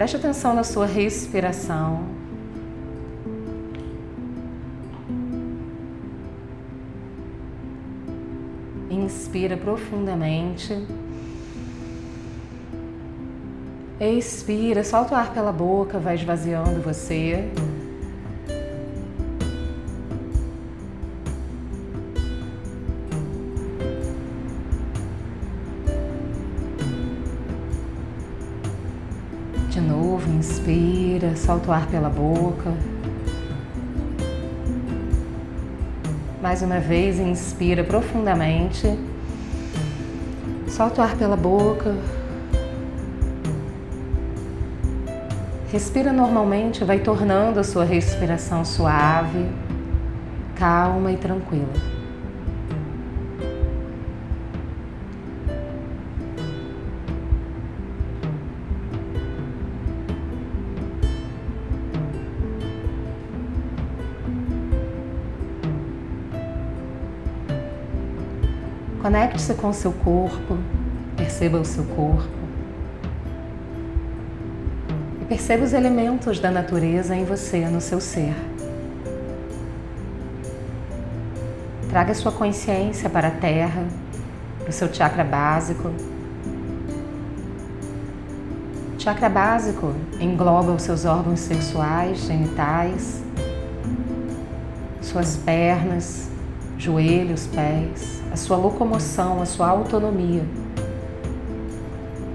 Preste atenção na sua respiração. Inspira profundamente. Expira, solta o ar pela boca, vai esvaziando você. Inspira, solta o ar pela boca. Mais uma vez, inspira profundamente. Solta o ar pela boca. Respira normalmente, vai tornando a sua respiração suave, calma e tranquila. Conecte-se com o seu corpo, perceba o seu corpo. Perceba os elementos da natureza em você, no seu ser. Traga sua consciência para a terra, para o seu chakra básico. O chakra básico engloba os seus órgãos sexuais, genitais, suas pernas, joelhos, pés, a sua locomoção, a sua autonomia.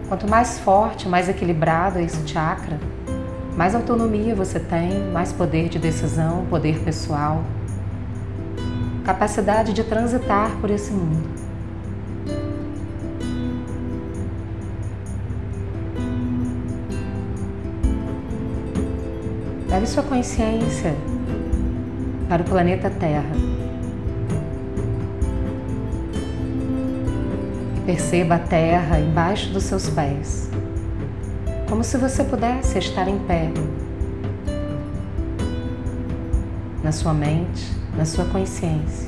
Quanto mais forte, mais equilibrado é esse chakra, mais autonomia você tem, mais poder de decisão, poder pessoal, capacidade de transitar por esse mundo. Leve sua consciência para o planeta Terra. Perceba a terra embaixo dos seus pés, como se você pudesse estar em pé, na sua mente, na sua consciência,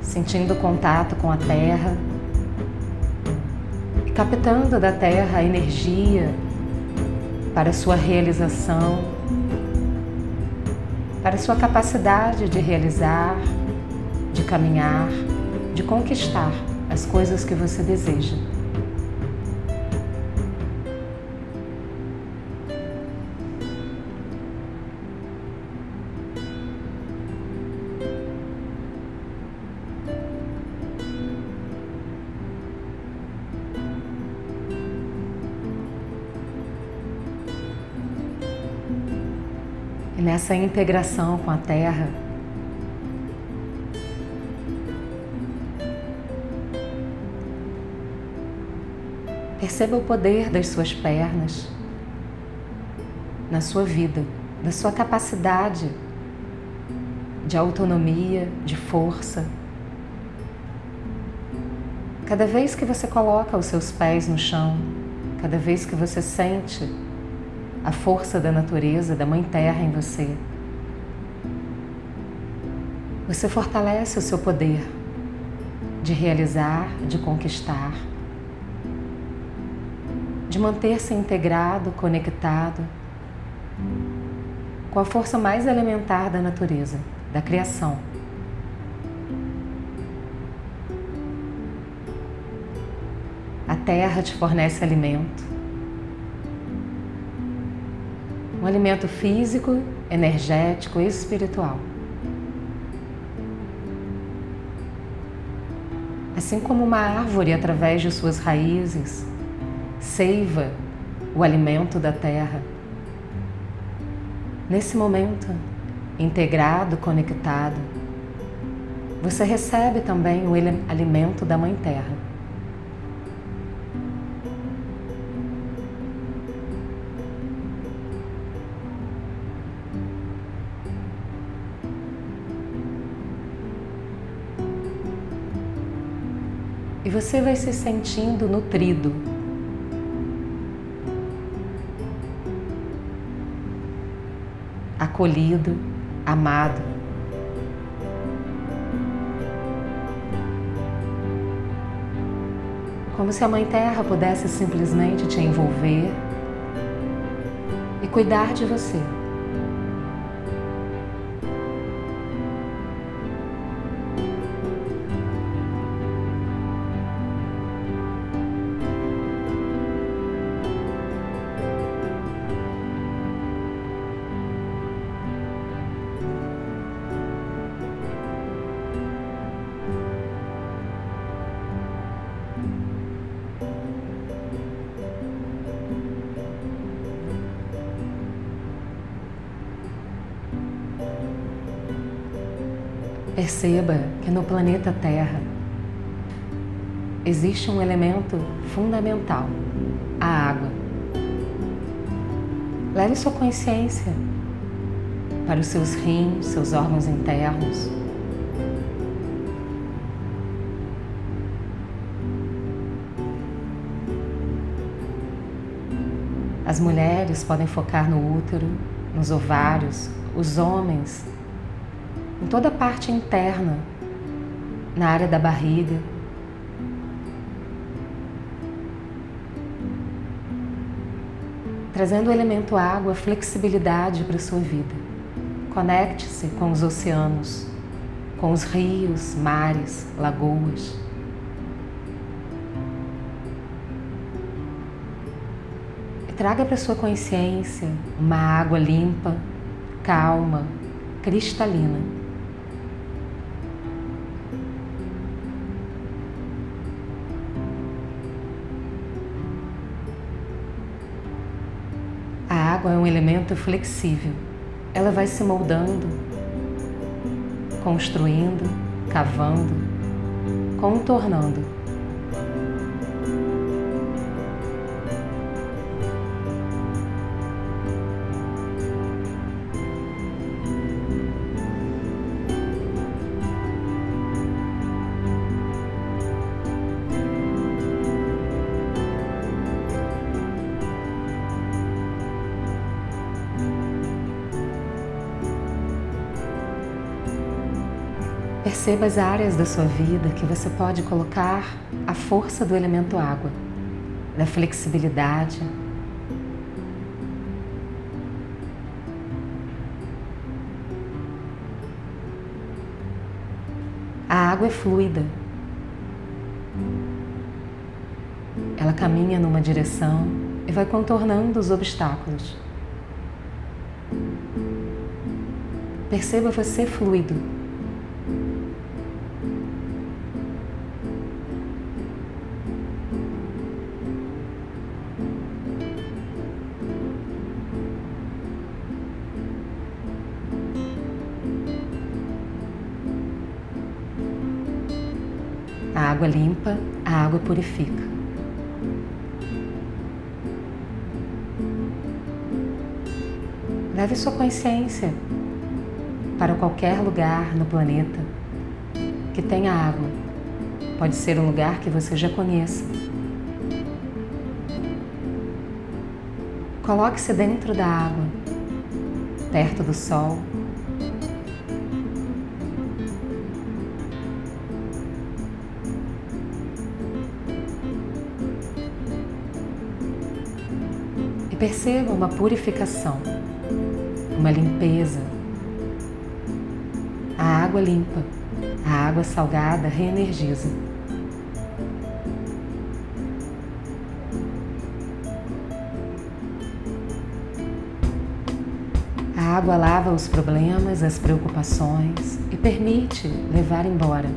sentindo contato com a terra. E captando da terra a energia para sua realização, para sua capacidade de realizar, de caminhar de conquistar as coisas que você deseja. E nessa integração com a Terra, Perceba o poder das suas pernas na sua vida, da sua capacidade de autonomia, de força. Cada vez que você coloca os seus pés no chão, cada vez que você sente a força da natureza, da Mãe Terra em você, você fortalece o seu poder de realizar, de conquistar de manter-se integrado, conectado com a força mais elementar da natureza, da criação. A terra te fornece alimento. Um alimento físico, energético e espiritual. Assim como uma árvore, através de suas raízes, seiva o alimento da terra. Nesse momento, integrado, conectado, você recebe também o alimento da Mãe Terra. E você vai se sentindo nutrido acolhido, amado. Como se a Mãe Terra pudesse simplesmente te envolver e cuidar de você. Perceba que no planeta Terra existe um elemento fundamental, a água. Leve sua consciência para os seus rins, seus órgãos internos. As mulheres podem focar no útero, nos ovários, os homens em toda a parte interna, na área da barriga. Trazendo o elemento água, flexibilidade para a sua vida. Conecte-se com os oceanos, com os rios, mares, lagoas. E traga para sua consciência uma água limpa, calma, cristalina. Água é um elemento flexível. Ela vai se moldando, construindo, cavando, contornando Perceba as áreas da sua vida que você pode colocar a força do elemento água, da flexibilidade. A água é fluida. Ela caminha numa direção e vai contornando os obstáculos. Perceba você fluido. Água limpa, a água purifica. Leve sua consciência para qualquer lugar no planeta que tenha água. Pode ser um lugar que você já conheça. Coloque-se dentro da água, perto do sol, perceba uma purificação, uma limpeza. A água limpa, a água salgada reenergiza. A água lava os problemas, as preocupações e permite levar embora.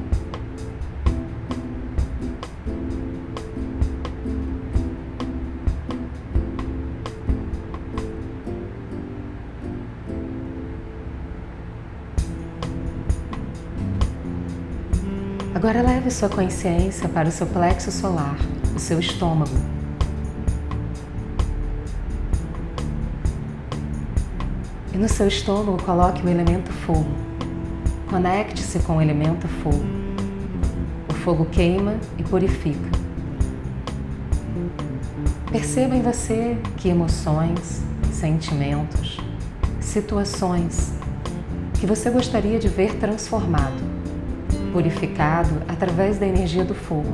Agora leve sua consciência para o seu plexo solar, o seu estômago. E no seu estômago coloque o elemento fogo. Conecte-se com o elemento fogo. O fogo queima e purifica. Perceba em você que emoções, sentimentos, situações que você gostaria de ver transformado purificado através da energia do fogo.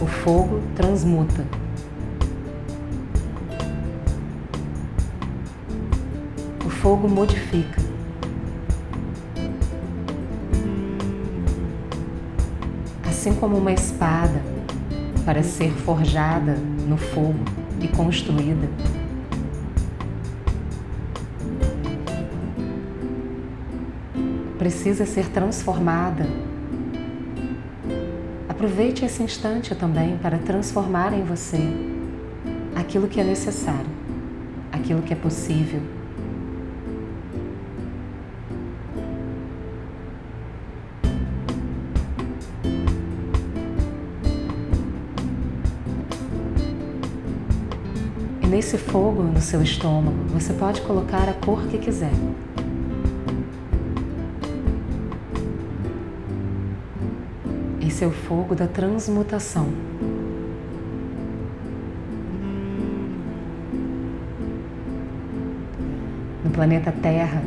O fogo transmuta. O fogo modifica. Assim como uma espada para ser forjada no fogo e construída, precisa ser transformada. Aproveite esse instante também para transformar em você aquilo que é necessário, aquilo que é possível. E nesse fogo no seu estômago, você pode colocar a cor que quiser. O fogo da transmutação. No planeta Terra,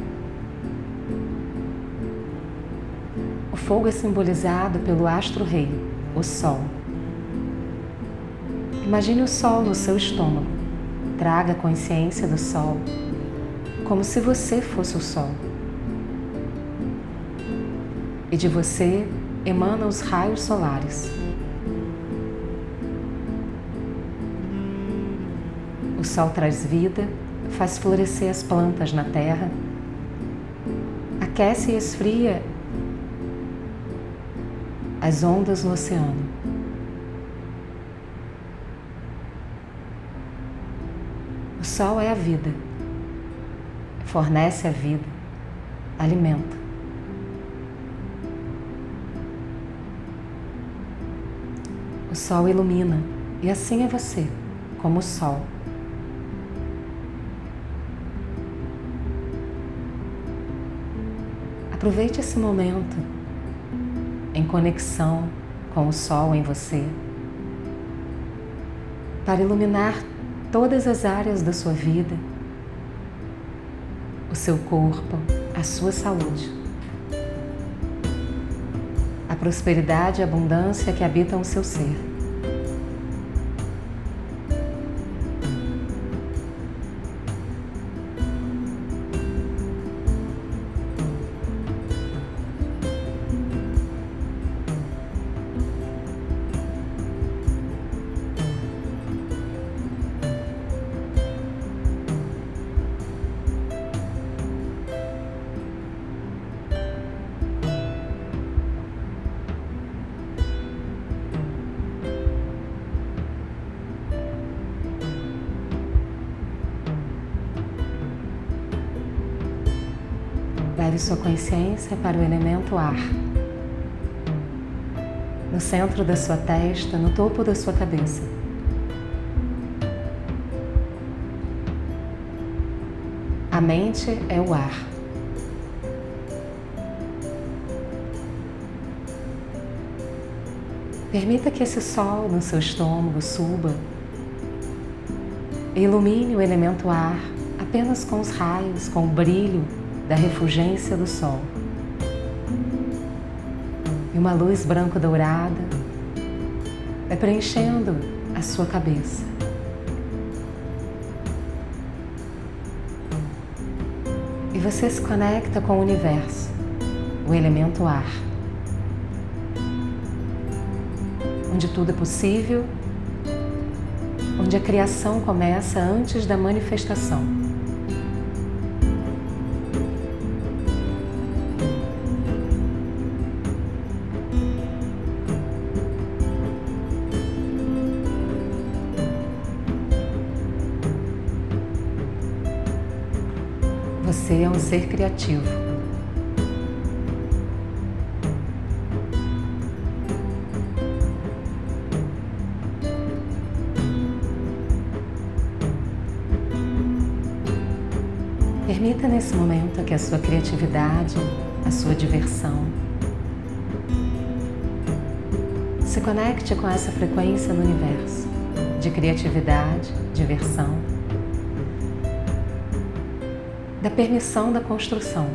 o fogo é simbolizado pelo astro-rei, o Sol. Imagine o Sol no seu estômago. Traga a consciência do Sol, como se você fosse o Sol. E de você emana os raios solares. O sol traz vida, faz florescer as plantas na terra, aquece e esfria as ondas no oceano. O sol é a vida, fornece a vida, alimenta. O sol ilumina e assim é você, como o sol. Aproveite esse momento em conexão com o sol em você para iluminar todas as áreas da sua vida, o seu corpo, a sua saúde prosperidade e abundância que habitam o seu ser. Leve sua consciência para o elemento ar. No centro da sua testa, no topo da sua cabeça. A mente é o ar. Permita que esse sol no seu estômago suba e ilumine o elemento ar apenas com os raios, com o brilho da refulgência do sol. E uma luz branco-dourada vai preenchendo a sua cabeça. E você se conecta com o universo, o elemento ar, onde tudo é possível, onde a criação começa antes da manifestação. É um ser criativo. Permita nesse momento que a sua criatividade, a sua diversão, se conecte com essa frequência no universo de criatividade, diversão da permissão da construção.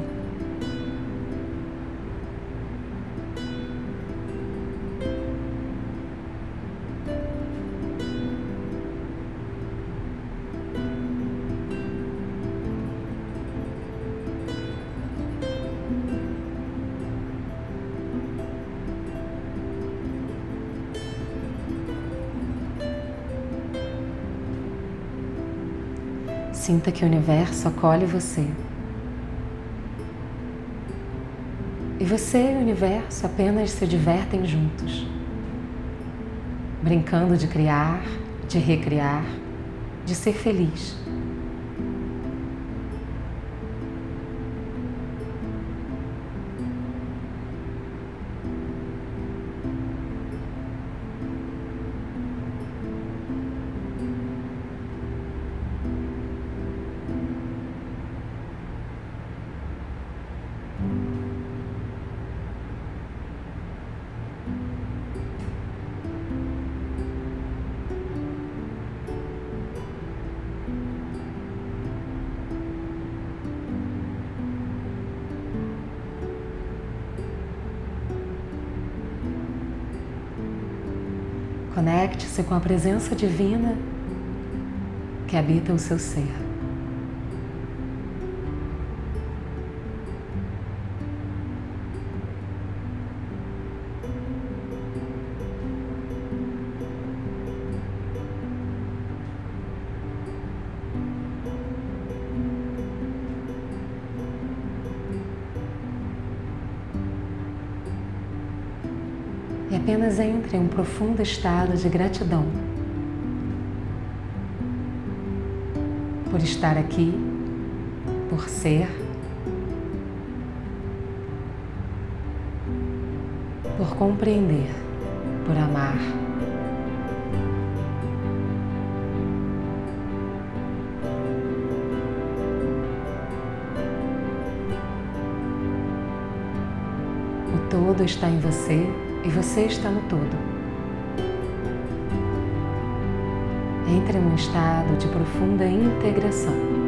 Sinta que o universo acolhe você. E você e o universo apenas se divertem juntos, brincando de criar, de recriar, de ser feliz. Conecte-se com a presença divina que habita o seu ser. Apenas entre em um profundo estado de gratidão por estar aqui, por ser, por compreender, por amar. O todo está em você e você está no todo. Entre num estado de profunda integração.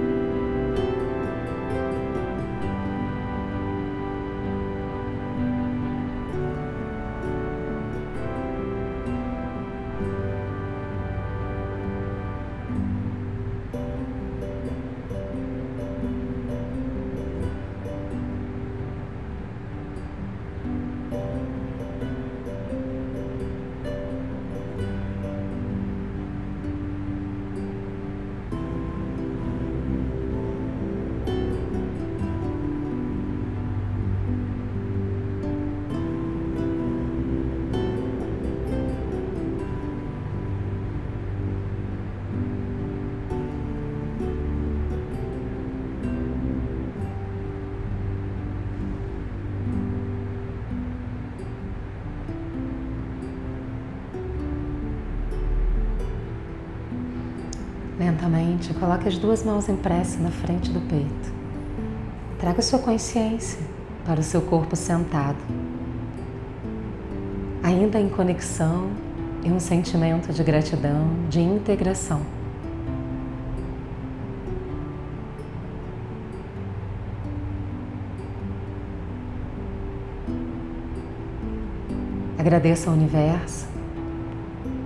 Lentamente, coloque as duas mãos em prece na frente do peito. Traga sua consciência para o seu corpo sentado, ainda em conexão e um sentimento de gratidão, de integração. Agradeça ao universo,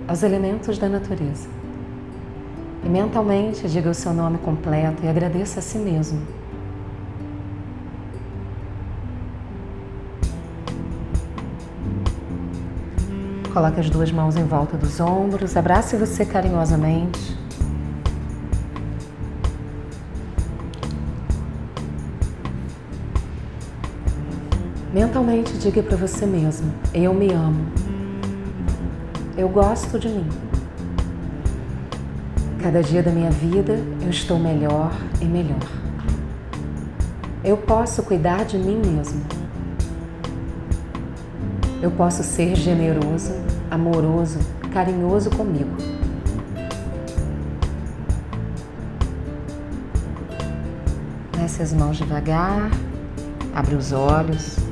aos elementos da natureza e mentalmente diga o seu nome completo e agradeça a si mesmo. Coloque as duas mãos em volta dos ombros, abrace você carinhosamente. Mentalmente diga para você mesmo: Eu me amo. Eu gosto de mim. Cada dia da minha vida eu estou melhor e melhor. Eu posso cuidar de mim mesmo. Eu posso ser generoso, amoroso, carinhoso comigo. Desce as mãos devagar, abre os olhos.